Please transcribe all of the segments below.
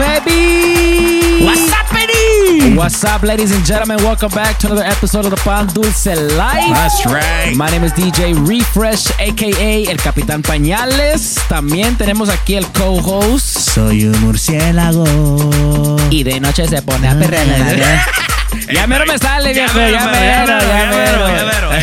Baby! What's happening? What's up, ladies and gentlemen? Welcome back to another episode of the Pan Dulce Live. That's right. My name is DJ Refresh, aka El Capitán Pañales. También tenemos aquí el co-host. Soy un murciélago. Y de noche se pone a perrear. Ya mero me sale, viejo. Ya mero, ya mero.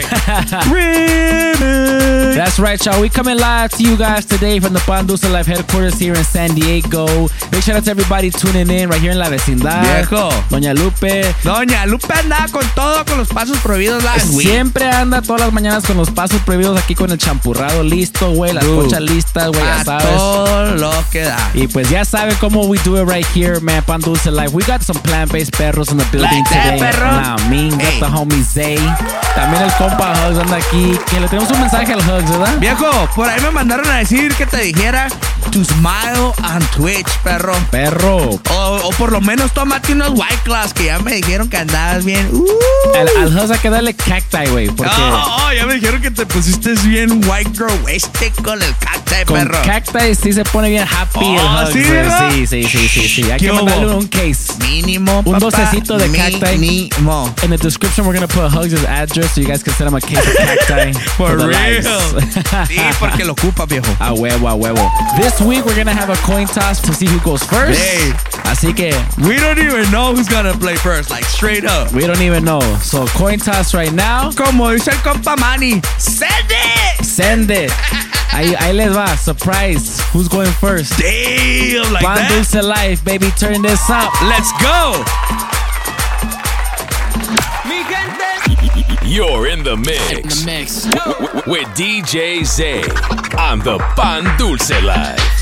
That's right, y'all. We coming live to you guys today from the Pan Dulce Live headquarters here in San Diego. Big shout out to everybody tuning in right here in la vecindad. Viejo. Doña Lupe. Doña Lupe andaba con todo, con los pasos prohibidos last week. Siempre anda todas las mañanas con los pasos prohibidos aquí con el champurrado listo, güey. Las Dude. conchas listas, güey, ya sabes. todo lo que da. Y pues ya sabe cómo we do it right here, man. Pan Dulce Life. We got some plant-based perros in the building Like that, perro. Mean, got Hey. the homie Zay. También el compa Hugs anda aquí. Que le tenemos un mensaje al Hugs, ¿verdad? Viejo, por ahí me mandaron a decir que te dijera to smile on Twitch, perro. Perro. O, o por lo menos tómate unos white class que ya me dijeron que andabas bien. Uh. Al, al Hugs hay que darle cacti, güey. Porque Oh, oh, ya me dijeron que te pusiste bien white girl wasted con el cacti, con perro. cacti sí se pone bien happy el Oh, Hugs. ¿sí, sí, sí, sí, sí, sí. Hay ¿Qué que mandarle hubo? un case. Mínimo, Un papá. docecito de cacti. In the description, we're gonna put Hugs' address so you guys can send him a case of cacti. For the real. Sí, porque lo ocupa, viejo. A huevo, a huevo. This week we're gonna have a coin toss to see who goes first. Hey. Así que We don't even know who's gonna play first, like straight up. we don't even know. So coin toss right now. Como dice el compa Manny, send it! Send it. Ahí, ahí les va. Surprise. Who's going first? Damn, like Pan that. Dulce Life, baby. Turn this up. Let's go! You're in the mix. mix. w- w- with DJ Zay on the Pan Dulce Live.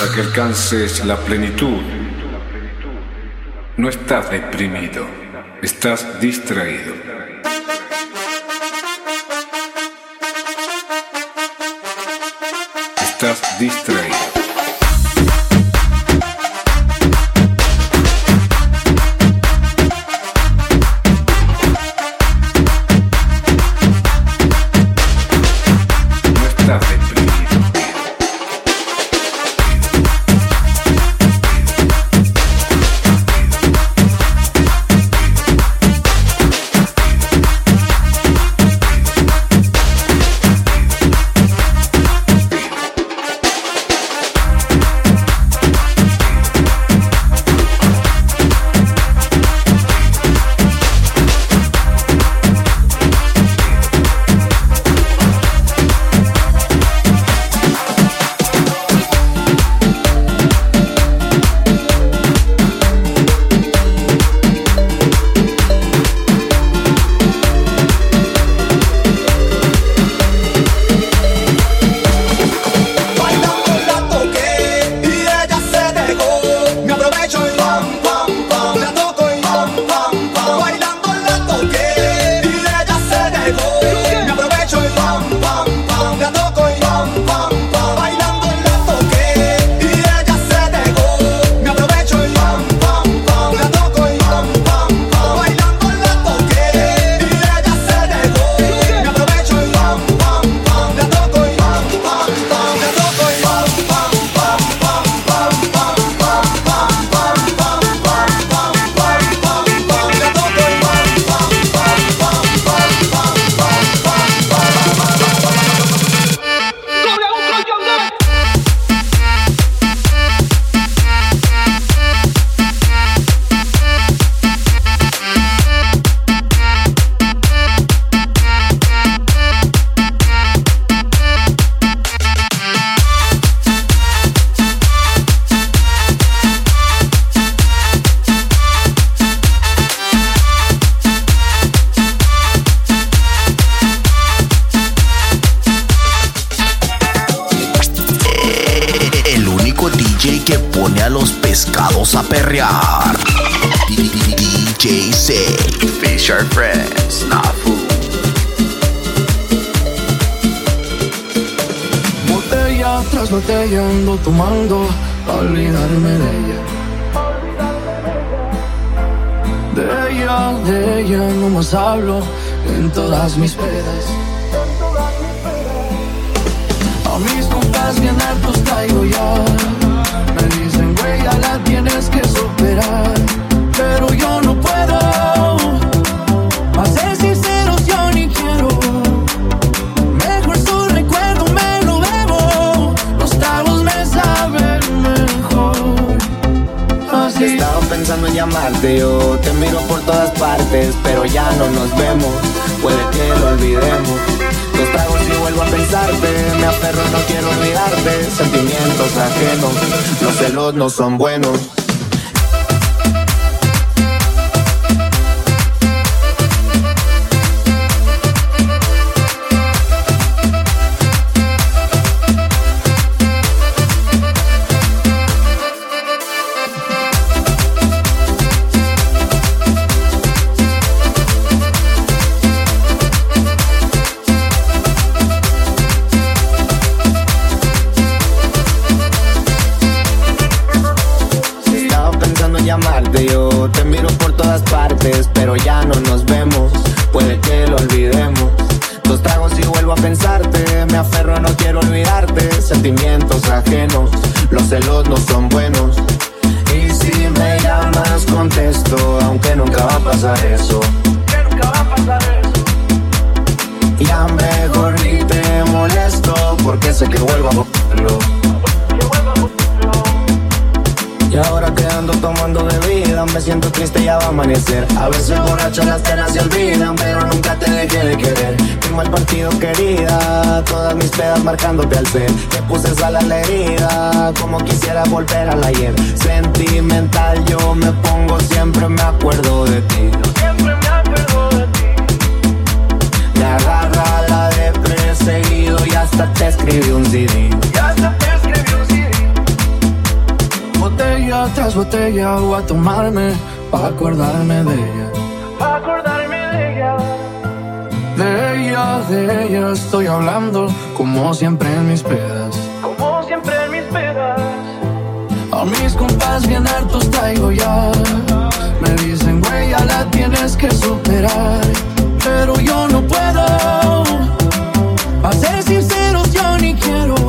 Para que alcances la plenitud. No estás deprimido, estás distraído. Estás distraído. Tomando pa' olvidarme de ella. De ella, de ella no más hablo en todas mis pedas. A mis compas bien hartos traigo ya. Me dicen, güey, ya la tienes que superar. Llamarte, yo te miro por todas partes, pero ya no nos vemos, puede que lo olvidemos. Los tragos y vuelvo a pensarte, me aferro, no quiero olvidarte, sentimientos ajenos, los celos no son buenos. ando tomando bebida. Me siento triste, ya va a amanecer. A veces borracho las penas se olvidan, pero nunca te dejé de querer. Qué mal partido, querida. Todas mis pedas marcándote al ser. Te puse sal a la herida, como quisiera volver al ayer. Sentimental, yo me pongo, siempre me acuerdo de ti. Siempre me acuerdo de ti. Te agarra la depre seguido y hasta te escribí un CD. Botella tras botella voy a tomarme para acordarme de ella. Pa' acordarme de ella. De ella, de ella estoy hablando como siempre en mis pedas. Como siempre en mis pedas. A mis compas bien hartos traigo ya. Me dicen, güey, ya la tienes que superar. Pero yo no puedo. A ser sinceros, yo ni quiero.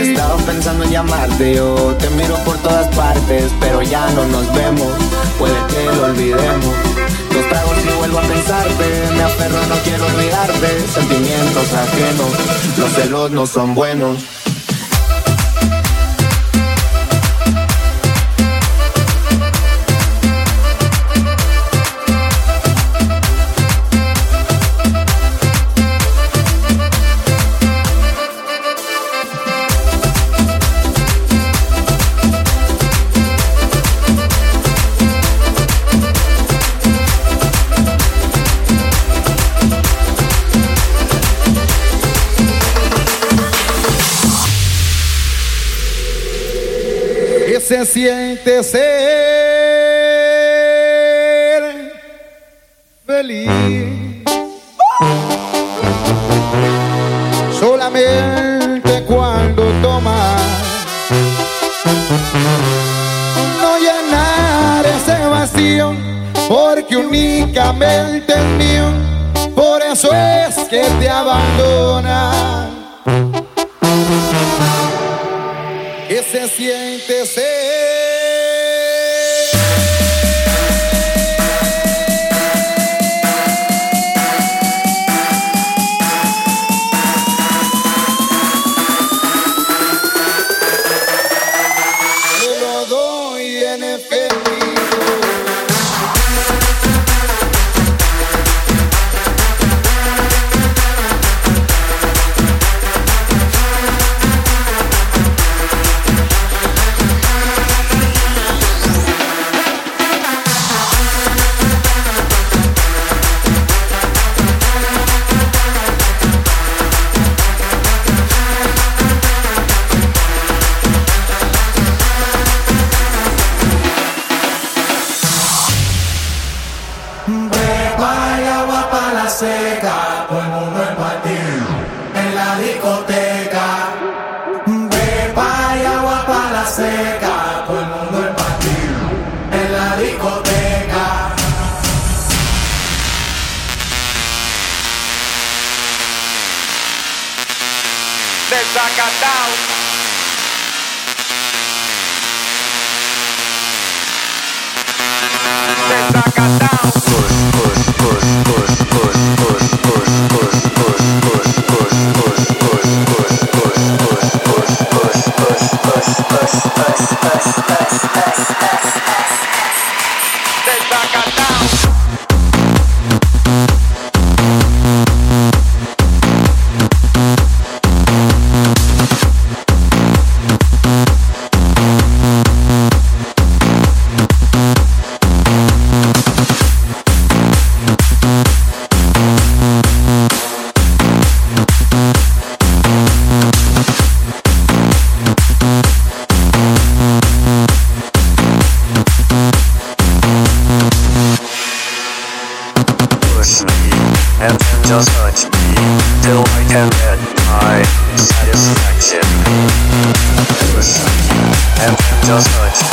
Estado pensando en llamarte, yo te miro por todas partes, pero ya no nos vemos, puede que lo olvidemos. Los tragos y vuelvo a pensarte, me aferro, no quiero olvidarte, sentimientos ajenos, los celos no son buenos. Se siente ser feliz? Que se siente just nice.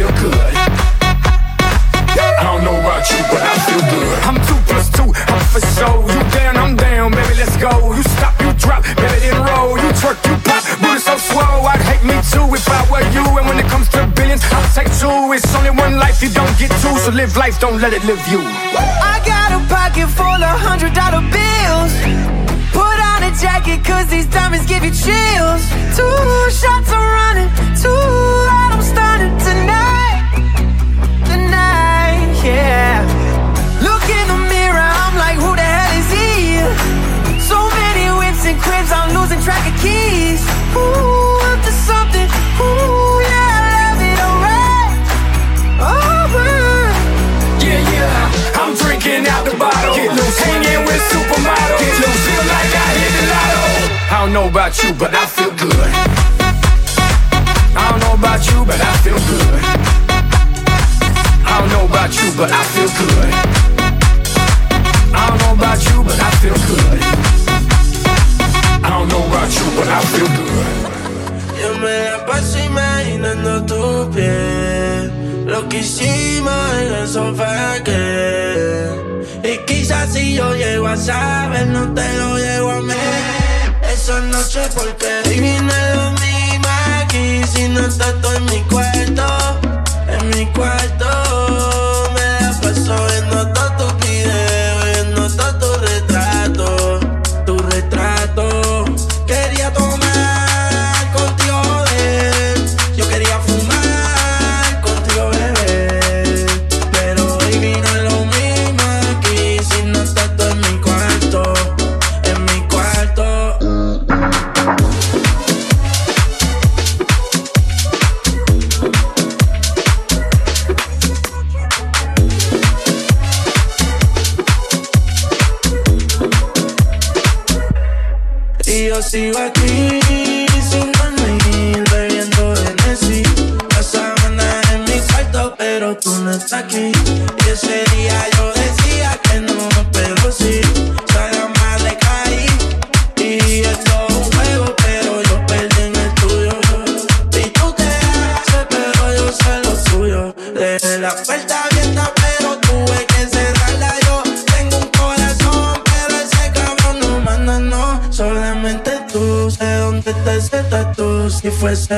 Feel good. I don't know about you, but I feel good. I'm two plus two, I'm for show. You down, I'm down, baby, let's go. You stop, you drop, baby, then roll. You twerk, you pop, booty so swole. I'd hate me too if I were you. And when it comes to billions, I'll take two. It's only one life, you don't get two. So live life, don't let it live you. I got a pocket full of hundred dollar bills. Put on a jacket, cause these diamonds give you chills. Two shots are running, two out, I'm tonight. Yeah. Look in the mirror, I'm like, who the hell is he? So many whips and cribs, I'm losing track of keys. Ooh, up to something. Ooh, yeah, I love it, alright. Alright. Yeah, yeah, I'm drinking out the bottle. Get loose, hanging with supermodels. Get loose, feel like I hit the lotto. I don't know about you, but I feel good. I don't know about you, but I feel good. I don't know about you, but I feel good. I don't know about you, but I feel good. I don't know about you, but I feel good. Yo me la paso imaginando tu piel Lo que hicimos en el sofá que Y quizás si yo llego a saber No te lo llego a mí Esa noche porque vine lo mismo aquí Si no estás tú en mi cuarto pero tú no estás aquí. Y ese día yo decía que no, pero sí Salga mal le caí. Y esto es un juego, pero yo perdí en el tuyo. Y tú te haces, pero yo sé lo tuyo Dejé la puerta abierta, pero tuve que cerrarla yo Tengo un corazón, pero ese cabrón no manda, no. Solamente tú, sé dónde está ese tatu Si fuese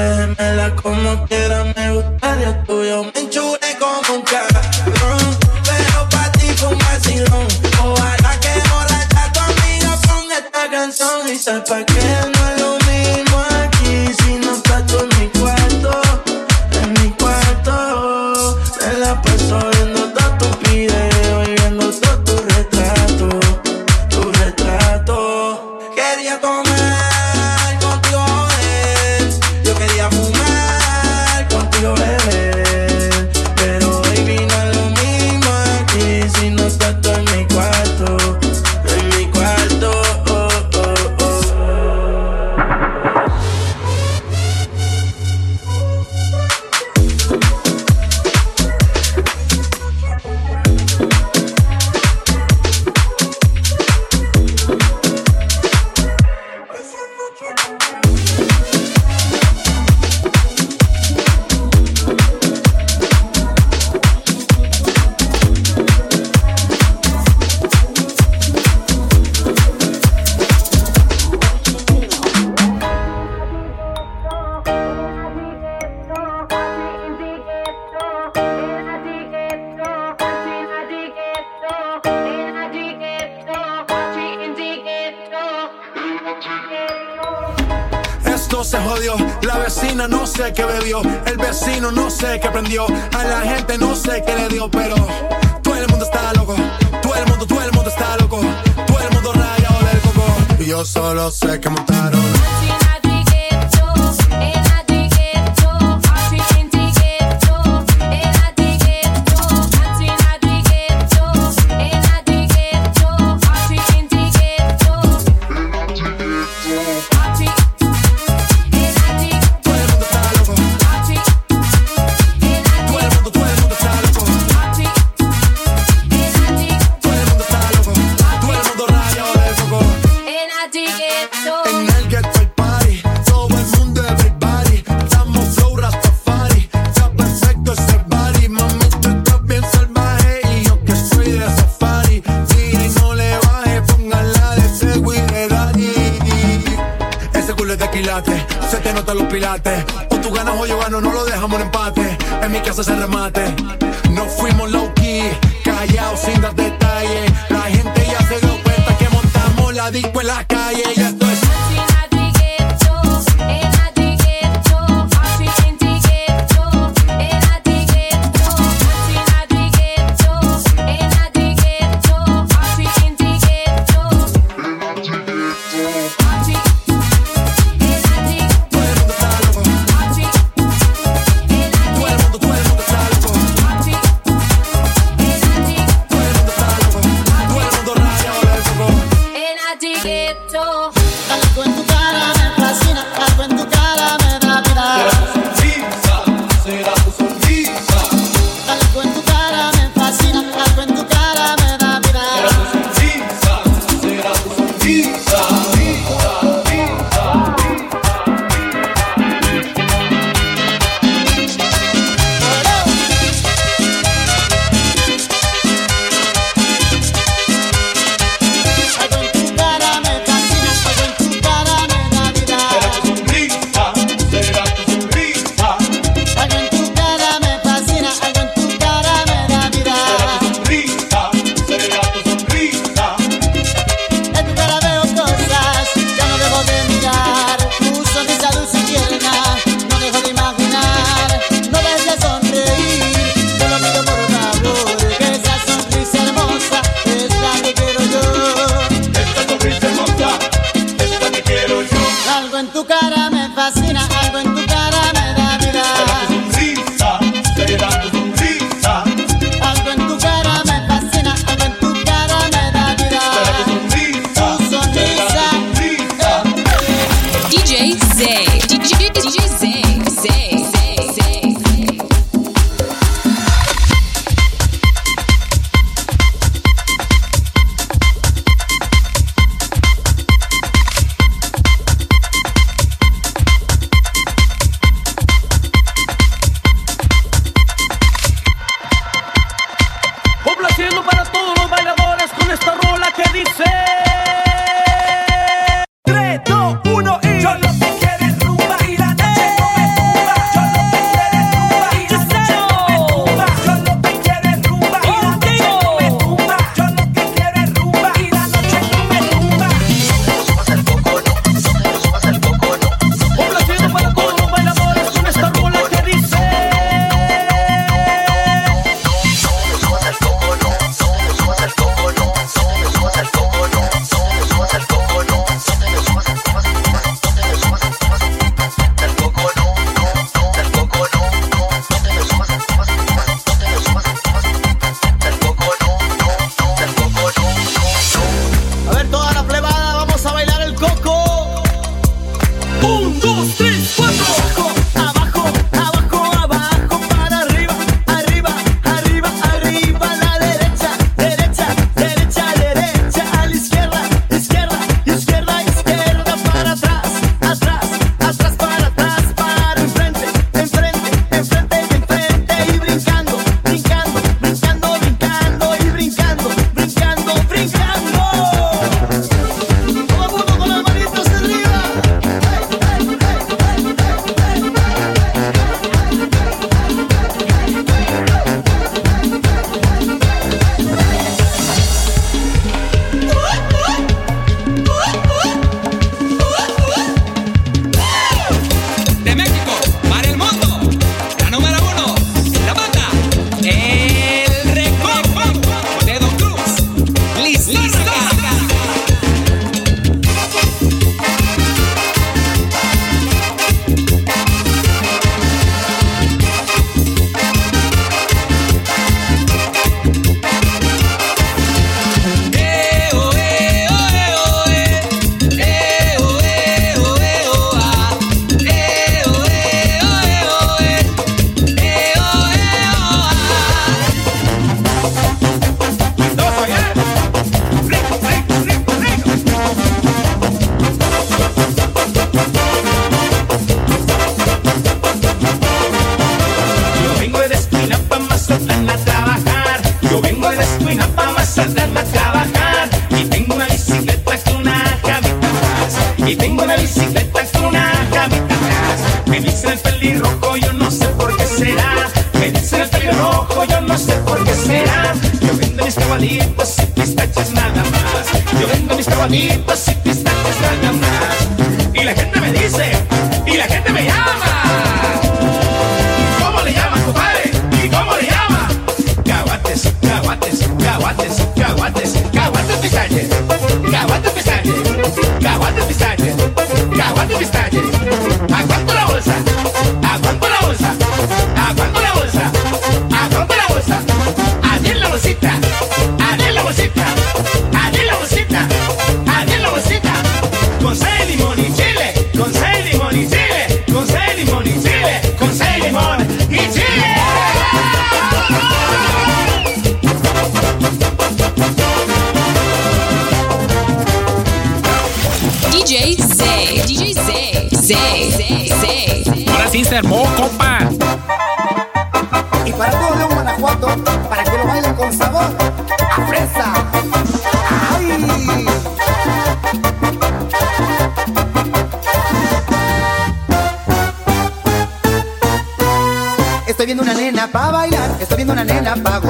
viendo una nena pa' bailar, estoy viendo una nena pa'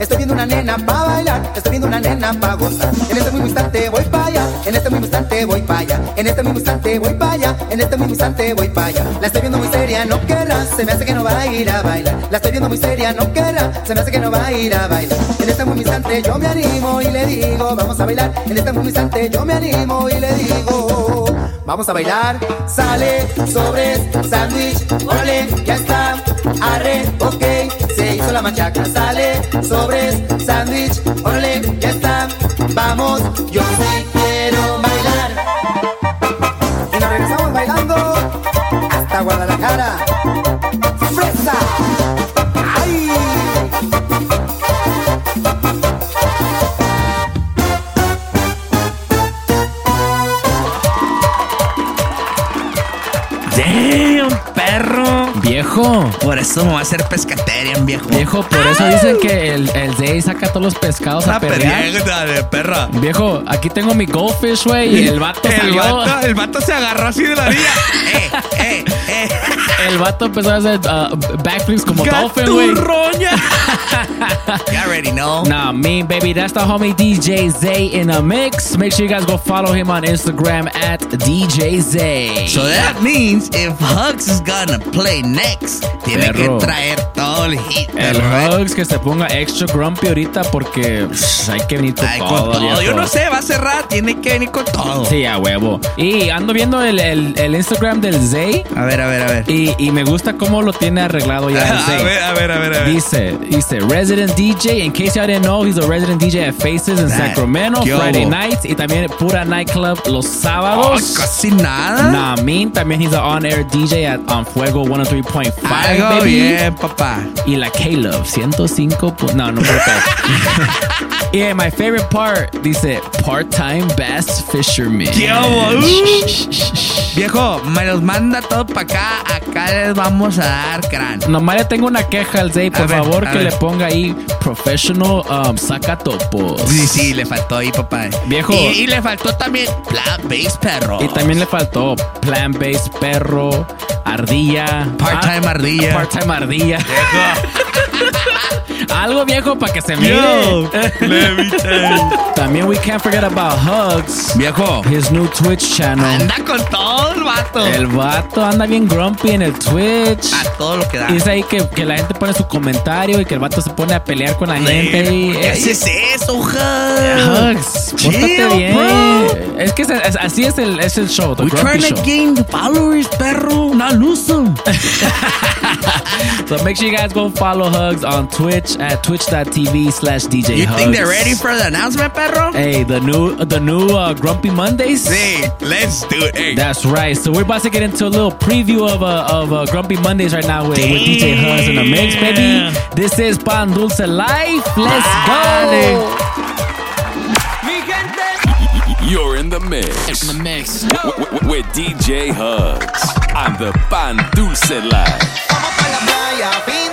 estoy viendo una nena pa' bailar, estoy viendo una nena pa' gozar. En este mismo instante voy pa' allá, en este mismo instante voy pa' allá, en este mismo instante voy pa' allá, en este mismo instante voy pa' allá. La estoy viendo muy seria, no querrá, se me hace que no va a ir a bailar. La estoy viendo muy seria, no querrá, se me hace que no va a ir a bailar. En este mismo instante yo me animo y le digo, vamos a bailar. En este mismo instante yo me animo y le digo, vamos a bailar. Sale, sobres, sándwich, órale, ya está. Arre, ok, se hizo la machaca. Sale, sobres, sándwich, órale, ya está. Vamos, yo sí quiero bailar. Viejo. Por eso me voy a hacer pescaterian, viejo. Viejo, por eso dicen que el, el Zay saca todos los pescados a perrear. de perra. Viejo, aquí tengo mi goldfish, güey, y el vato el salió. vato, el vato se agarró así de la orilla. eh, eh, eh. El vato empezó a hacer uh, backflips como dolphin, güey. You already know. Nah, me, baby, that's the homie DJ Zay in a mix. Make sure you guys go follow him on Instagram at DJ Zay. So that means if Hugs is gonna play next, tiene Perro. que traer todo el hit. El. Hugs que se ponga extra grumpy ahorita porque psh, hay que venir con Ay, con todo. todo. viejo. Yo no sé, va a cerrar, tiene que venir con todo. Sí, a huevo. Y ando viendo el, el, el Instagram del Zay. A ver, a ver, a ver. Y, y me gusta cómo lo tiene arreglado ya el A Zay. ver, a ver, a ver, a ver. Dice, dice, resident DJ. In case y'all didn't know, he's a resident DJ at Faces in That- Sacramento, ¿Qué Friday nights. Y también Pura Nightclub los sábados. Oh, casi nada. Nah, mean. También he's an on-air DJ at On Fuego 103.5, Algo baby. bien, papá. Y la Caleb, 105. pu- No, no puedo Yeah, my favorite part dice part-time bass fisherman. Uh. Viejo, me los manda todo para acá. Acá les vamos a dar crán. Nomás le tengo una queja al Zay, por A favor, que ver. le ponga ahí professional um, sacatopos. Sí, sí, le faltó ahí, papá. Viejo. Y, y le faltó también Plant Base Perro. Y también le faltó plant based perro, ardilla, Part-time ah, ardilla. part-time ardilla. Algo viejo para que se Yo, mire. let me tell you. También we can't forget about Hugs, Viejo, his new Twitch channel. anda con todo el vato. El vato anda bien grumpy en el Twitch. A todo lo que da. Y es ahí que, que la gente pone su comentario y que el vato se pone a pelear con la gente. Y, ¿Qué haces eso, Hugs? Hugs, Chill, bien. bro. Es que es- es- así es el, es el show, the We grumpy trying show. to gain followers, perro. Not lose them. So make sure you guys go follow Hugs on Twitch at twitch.tv slash DJ You think they're ready for the announcement, perro? Hey, the new the new uh, Grumpy Mondays. Hey, let's do it. Hey. That's right. So we're about to get into a little preview of uh, of uh, Grumpy Mondays right now with, with DJ Hugs in the mix, baby. This is Pan Dulce Life. Let's go. You're in the mix. In the mix. W- w- with DJ Hugs on the Pan Dulce Life.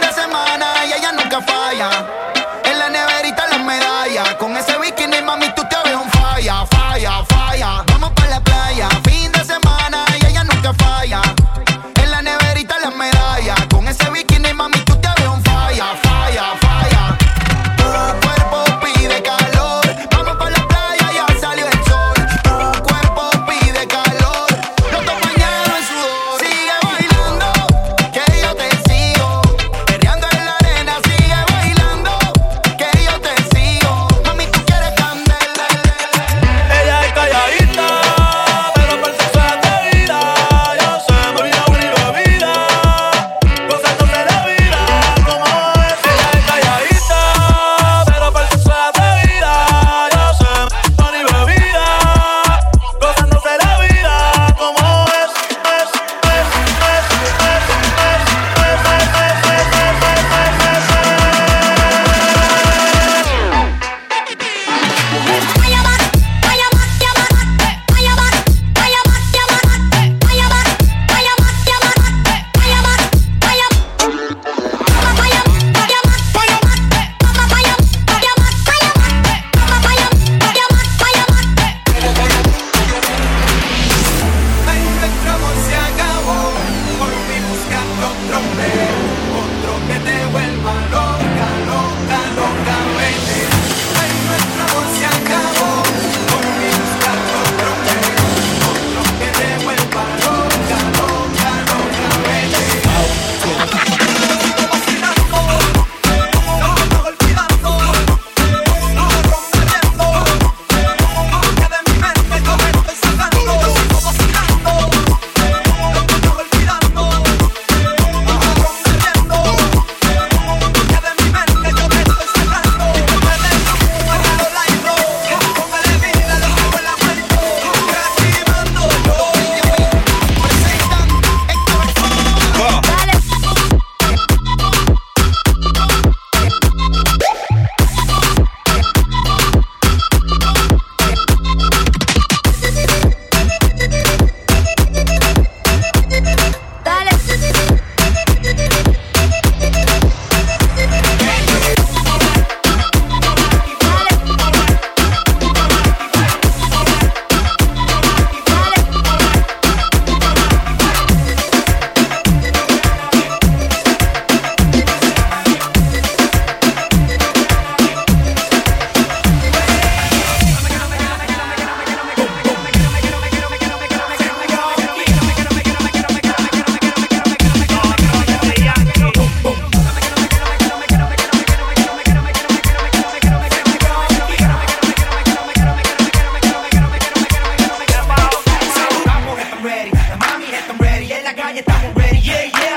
la calle estamos ready, yeah, yeah.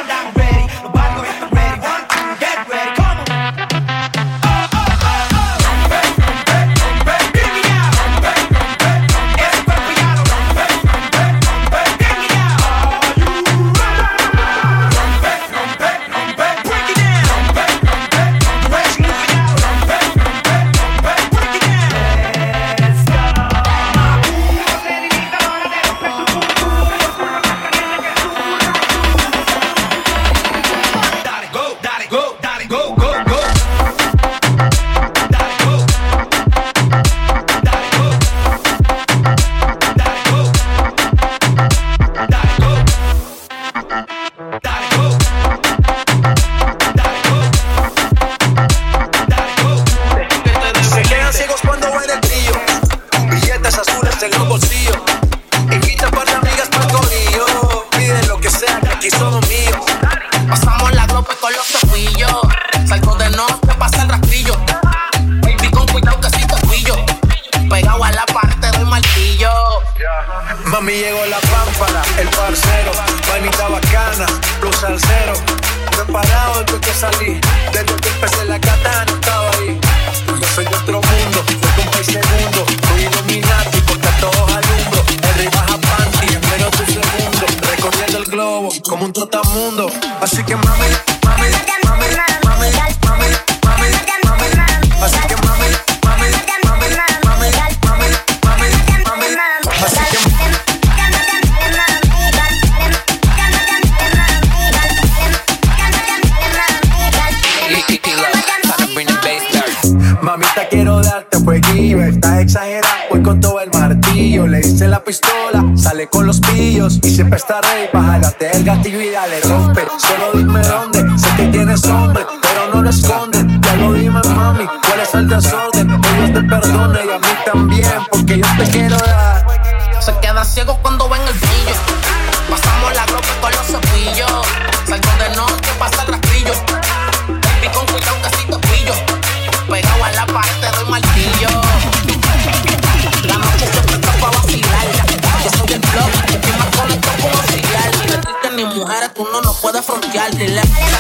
No nos puedes frontear.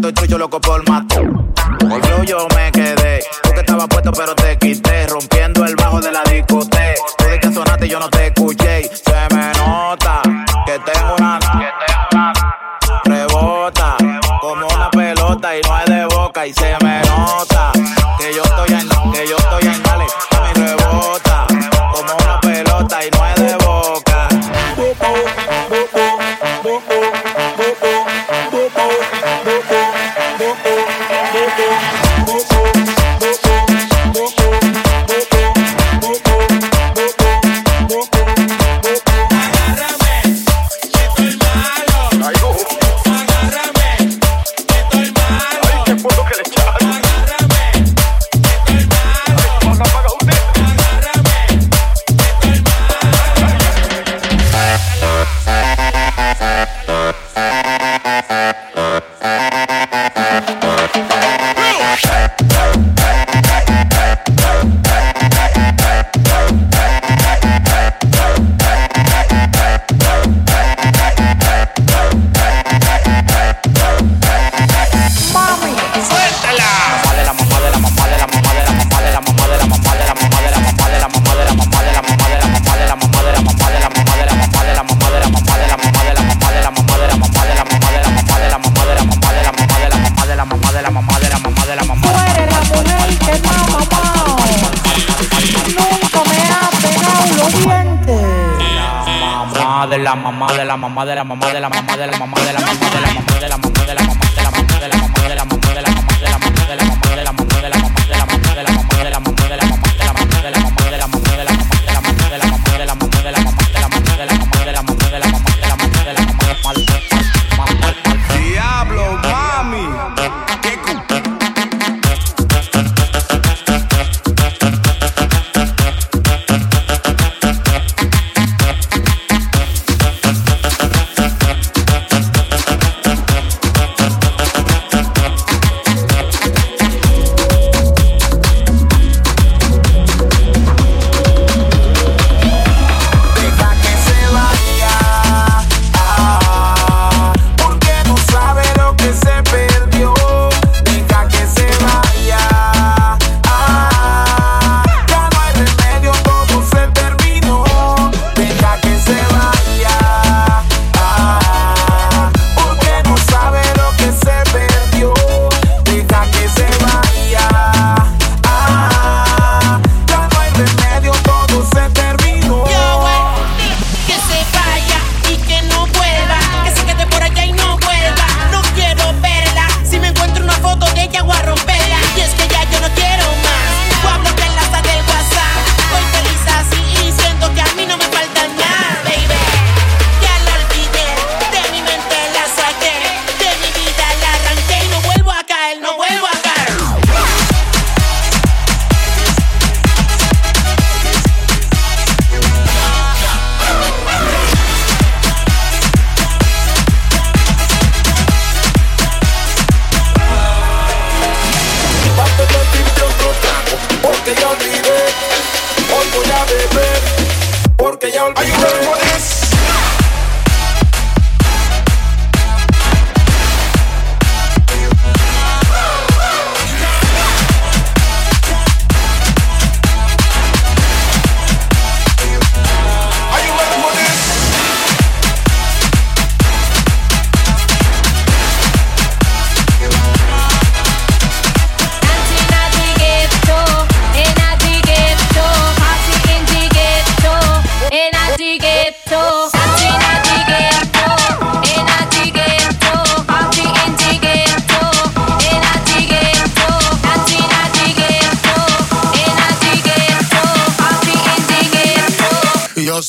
que estoy trucho loco por mato. Yo, yo me quedé, tú que estabas puesto pero te quité, rompiendo el bajo de la discoteca. Tú de que sonaste yo no te escuché,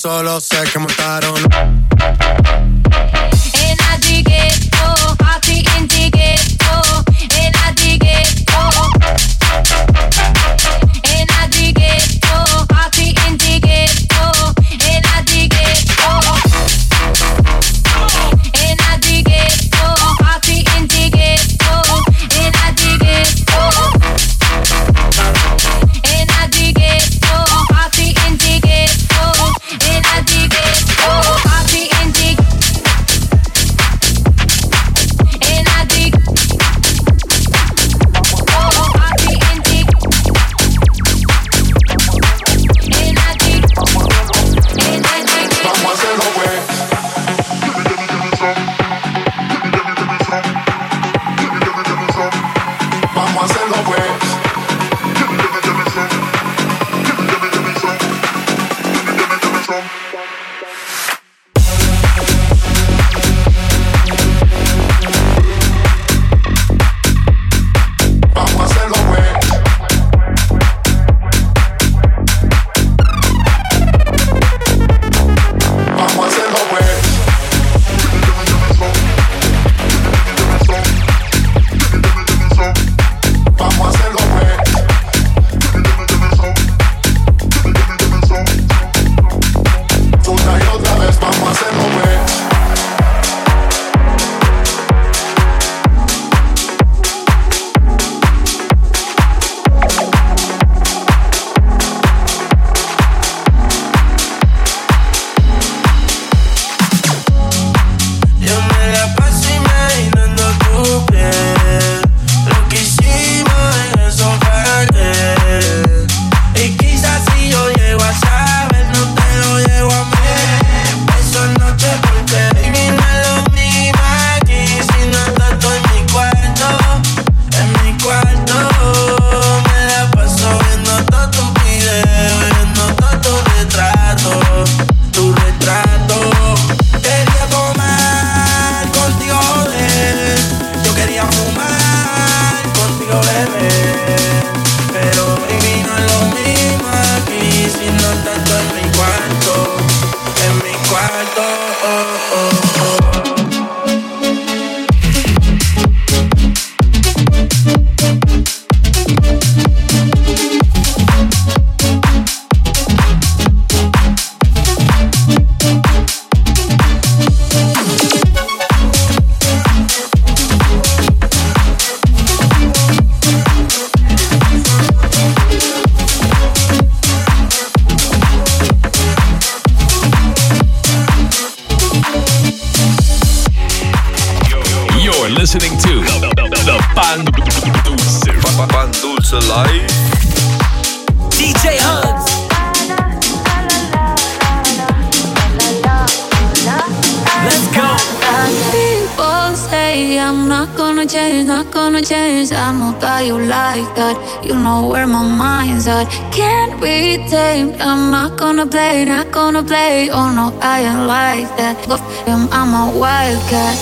solo sé que montaron. play, not gonna play. Oh no, I ain't like that. Go f him, I'm a wildcat.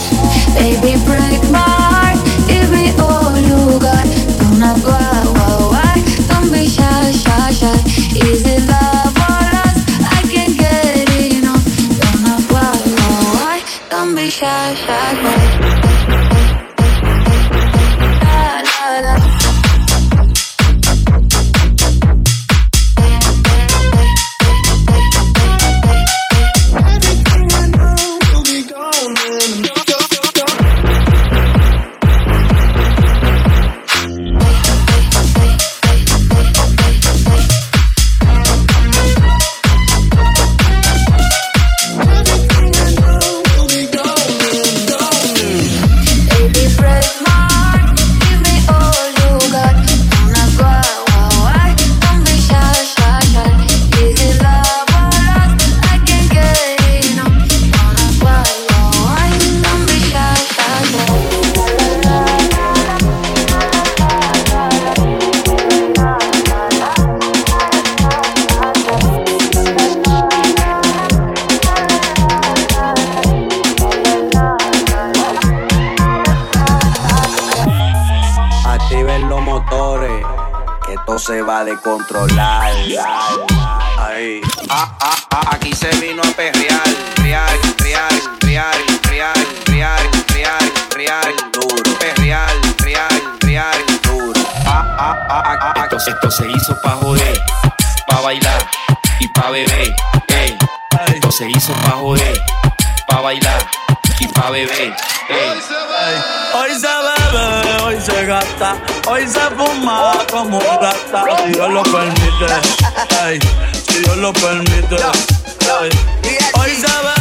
Baby, break my heart, give me all you got. Don't not Hoy se bebe, hoy se gasta, hoy se fuma como un gata. Si Dios lo permite, hey. si Dios lo permite. Hey. Hoy se bebe.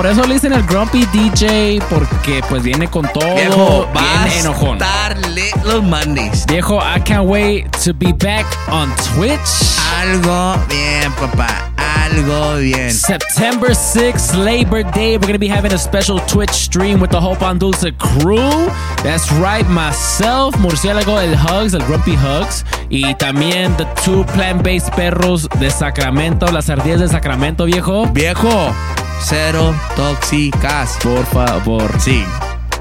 Por eso le dicen el Grumpy DJ, porque pues viene con todo Viejo, enojón. los Mondays. Viejo, I can't wait to be back on Twitch. Algo bien, papá. Algo bien. September 6th, Labor Day, we're going to be having a special Twitch stream with the Hope on Dulce crew. That's right, myself, Murciélago, el Hugs, el Grumpy Hugs, y también the two plant-based perros de Sacramento, las ardillas de Sacramento, viejo. Viejo, cero tóxicas. Por favor. Sí.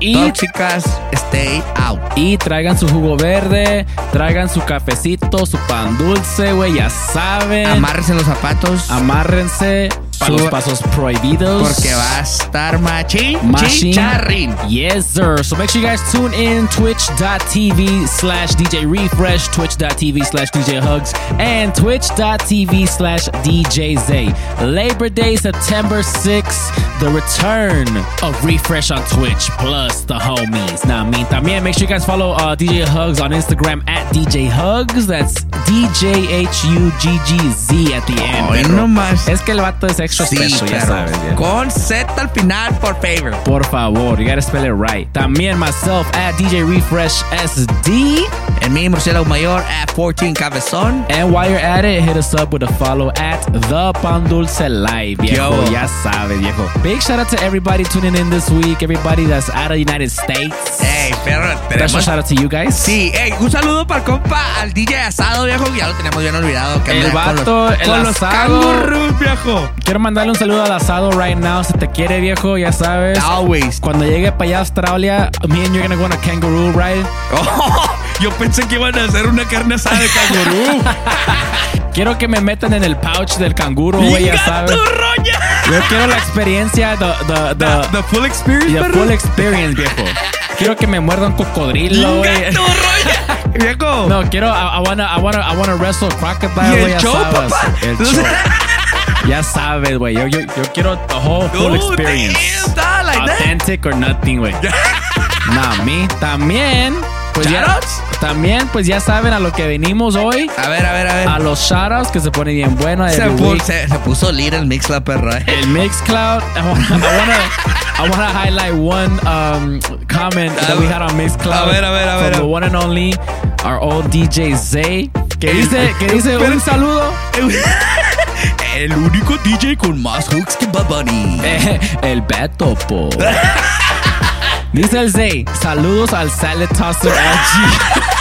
Y- Tóxicas, stay out. Y traigan su jugo verde, traigan su cafecito, su pan dulce, güey, ya saben. Amárrense los zapatos. Amárrense para los pasos prohibidos. Porque va a estar machín, chicharrín. Yes, sir. So make sure you guys tune in twitch.tv slash DJ Refresh, twitch.tv slash DJ Hugs, and twitch.tv slash DJ Zay. Labor Day, September 6th, the return of Refresh on Twitch, plus the homies. Now, I mean, también make sure you guys follow uh, DJ Hugs on Instagram at DJ Hugs. That's DJ H U G G Z at the end. Perro. no más. Es que el vato es extra Sí, special, ya perro. sabes. ya. Con Z al final, por favor. Por favor, you gotta spell it right. También myself at DJ Refresh SD. En mi murciélago mayor at 14 Cabezón. And while you're at it, hit us up with a follow at The Pan Dulce Live, viejo. Yo. Ya sabes, viejo. Big shout out to everybody tuning in this week, everybody that's out of the United States. Ey, perro, Special tenemos... shout out to you guys. Sí, ey, un saludo para el compa, al DJ asado, viejo, ya lo teníamos bien olvidado. Que El anda con vato, los, el con los asado. kangaroos, viejo. Quiero mandarle un saludo al asado right now. Si te quiere, viejo, ya sabes. Always. Cuando llegue para allá a Australia, me and you're gonna go on a kangaroo ride. yo pensé que iban a hacer una carne asada de cangurú. Quiero que me metan en el pouch del canguro, güey, ya ¡Inga sabes. Yo quiero la experiencia, the, the, the, The full experience, the full experience, viejo. Quiero que me muerda un cocodrilo, güey. Viejo. No, quiero, I, I wanna, I wanna, I wanna wrestle ¿Y crocodile, güey, ya show, sabes. papá? El show. Ya sabes, güey. Yo, yo, yo quiero the whole full experience. damn, like that. Authentic or nothing, güey. Nah, me. También, pues ya, Shoutouts? también, pues ya saben a lo que venimos hoy. A ver, a ver, a ver. A los shoutouts que se pone bien bueno. Se, every pu- week. se, se puso lit el mix la perra. eh. El Mixcloud. I wanna, I wanna, I wanna highlight one um, comment that we had on Mixcloud. A ver, a ver, a ver. From the one and only, our old DJ Zay. Que dice, que dice un saludo. El único DJ con más hooks que Bad Bunny. Eh, el Beto, po. Dice el Zay, saludos al Salad Tosser LG.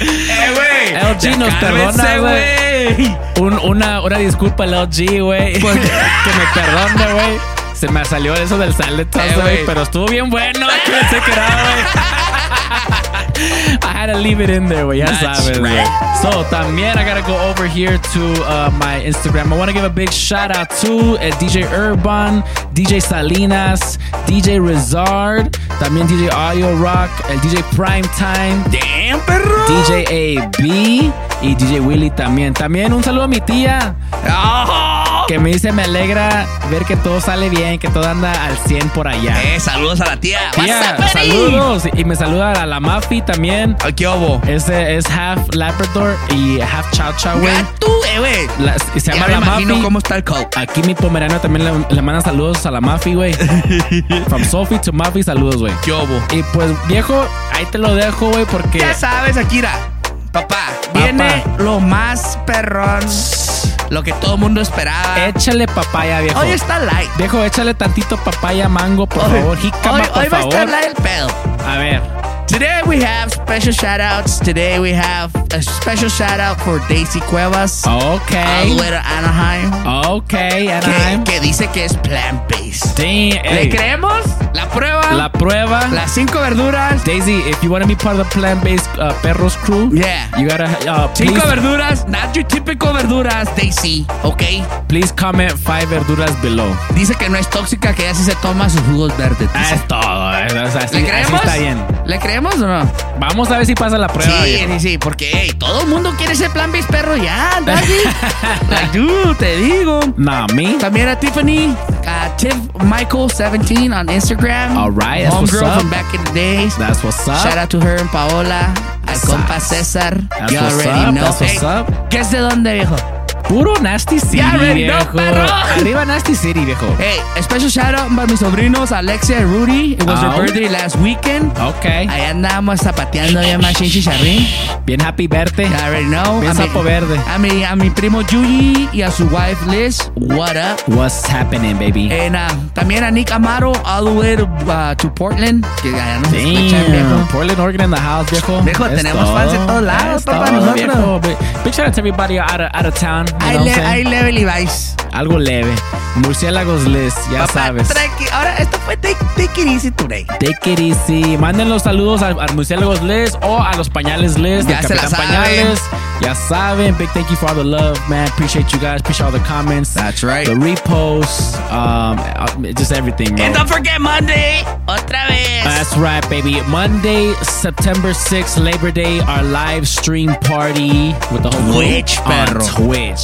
Eh, güey. LG nos perdona, güey. Un- una, una disculpa al LG, güey. Que me perdone, güey. Se me salió eso del Salad Tosser, Eh, güey. güey. Pero estuvo bien bueno. Que era, güey. I had to leave it in there, That's sabes, güey. right. So, también I gotta go over here to uh, my Instagram. I want to give a big shout out to el DJ Urban, DJ Salinas, DJ Rizard, también DJ Audio Rock, el DJ Primetime, Damn, perro. DJ AB y DJ Willy también. También un saludo a mi tía. Ah. Que me dice, me alegra ver que todo sale bien, que todo anda al 100 por allá. Eh, saludos a la tía. Tía, up, saludos. Y me saluda a la Mafi también. Ay, ¿Qué? Ese es half Labrador y half Chow Chow, güey. Eh, güey. Se Ya llama me la imagino Mafi. cómo está el coat. Aquí mi pomerano también le, le manda saludos a la Mafi, güey. From Sophie to Mafi, saludos, güey. ¿Qué hubo? Y pues, viejo, ahí te lo dejo, güey, porque... Ya sabes, Akira. Papá, viene lo más perrón. Lo que todo el mundo esperaba. Échale papaya, viejo. Hoy está light. Viejo, échale tantito papaya, mango, por Hoy- favor. Jícama, hoy, por hoy va a estar favor. light el pedo. A ver. Today we have special shout outs. Today we have a special shout out for Daisy Cuevas. Ok. All the way to Anaheim. Ok, Que, Anaheim. que dice que es plant based. Sí, ¿Le creemos? La prueba. La prueba. las cinco verduras. Daisy, if you want to be part of the plant-based uh, perros crew, Yeah. you gotta uh, please, Cinco verduras, not your typical verduras, Daisy, ¿ok? please comment five verduras below. Dice que no es tóxica, que ella sí se toma sus jugos verdes. Dice. es todo. o sea, así, ¿Le así creemos? está bien. ¿Le creemos o no? Vamos a ver si pasa la prueba. Sí, viejo. sí, sí, porque hey, todo el mundo quiere ser plan based perro ya, like, dude, te digo. Nah, me. También a Tiffany, a Tiff Michael 17 on Instagram. All right, that's what's Homegirl up. from back in the days. That's what's up. Shout out to her and Paola. Al compa. César. That's you what's already up, know. that's what's Hey, up. ¿Qué es de dónde, viejo? Puro Nasty City, Ya viejo. perro. Arriba Nasty City, viejo. Hey, a special shout out para mis sobrinos Alexia y Rudy. It was Oh. their birthday last weekend. Ok. Ahí andábamos zapateando ya más chicharrín. Bien happy verte. I already know. Bien a, mi, sapo verde. a, mi, a mi primo Yuyi y a su wife Liz. What up? What's happening, baby? And, uh, también a Nick Amaro all the way to, uh, to Portland. Que escuchan, Damn. viejo. Portland, Oregon in the house, viejo. Viejo, Es tenemos todo. fans en todos lados, papá, nosotros. Big shout out to everybody out of, out of town. Hay, le, hay level y. Algo leve. Murciélagos list, ya Papá, sabes. tranqui- Ahora, esto fue take, take it easy today. Take it easy. Manden los saludos al, al Murciélagos List o a los Pañales List. Ya se la saben. Pañales. Ya saben. Big thank you for all the love, man. Appreciate you guys. Appreciate all the comments. That's right. The reposts. Um, uh, just everything, bro. And don't forget Monday. Otra vez. That's right, baby. Monday, September 6th, Labor Day, our live stream party with the whole Twitch, on perro.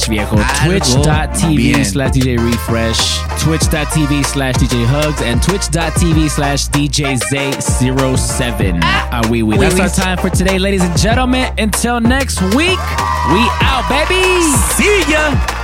Twitch, viejo. Twitch.tv slash DJ Refresh, Twitch.tv slash DJ Hugs, and Twitch.tv slash DJ Zay07. Ah, wee wee. That's our time for today, ladies and gentlemen. Until next week, we out, baby. See ya.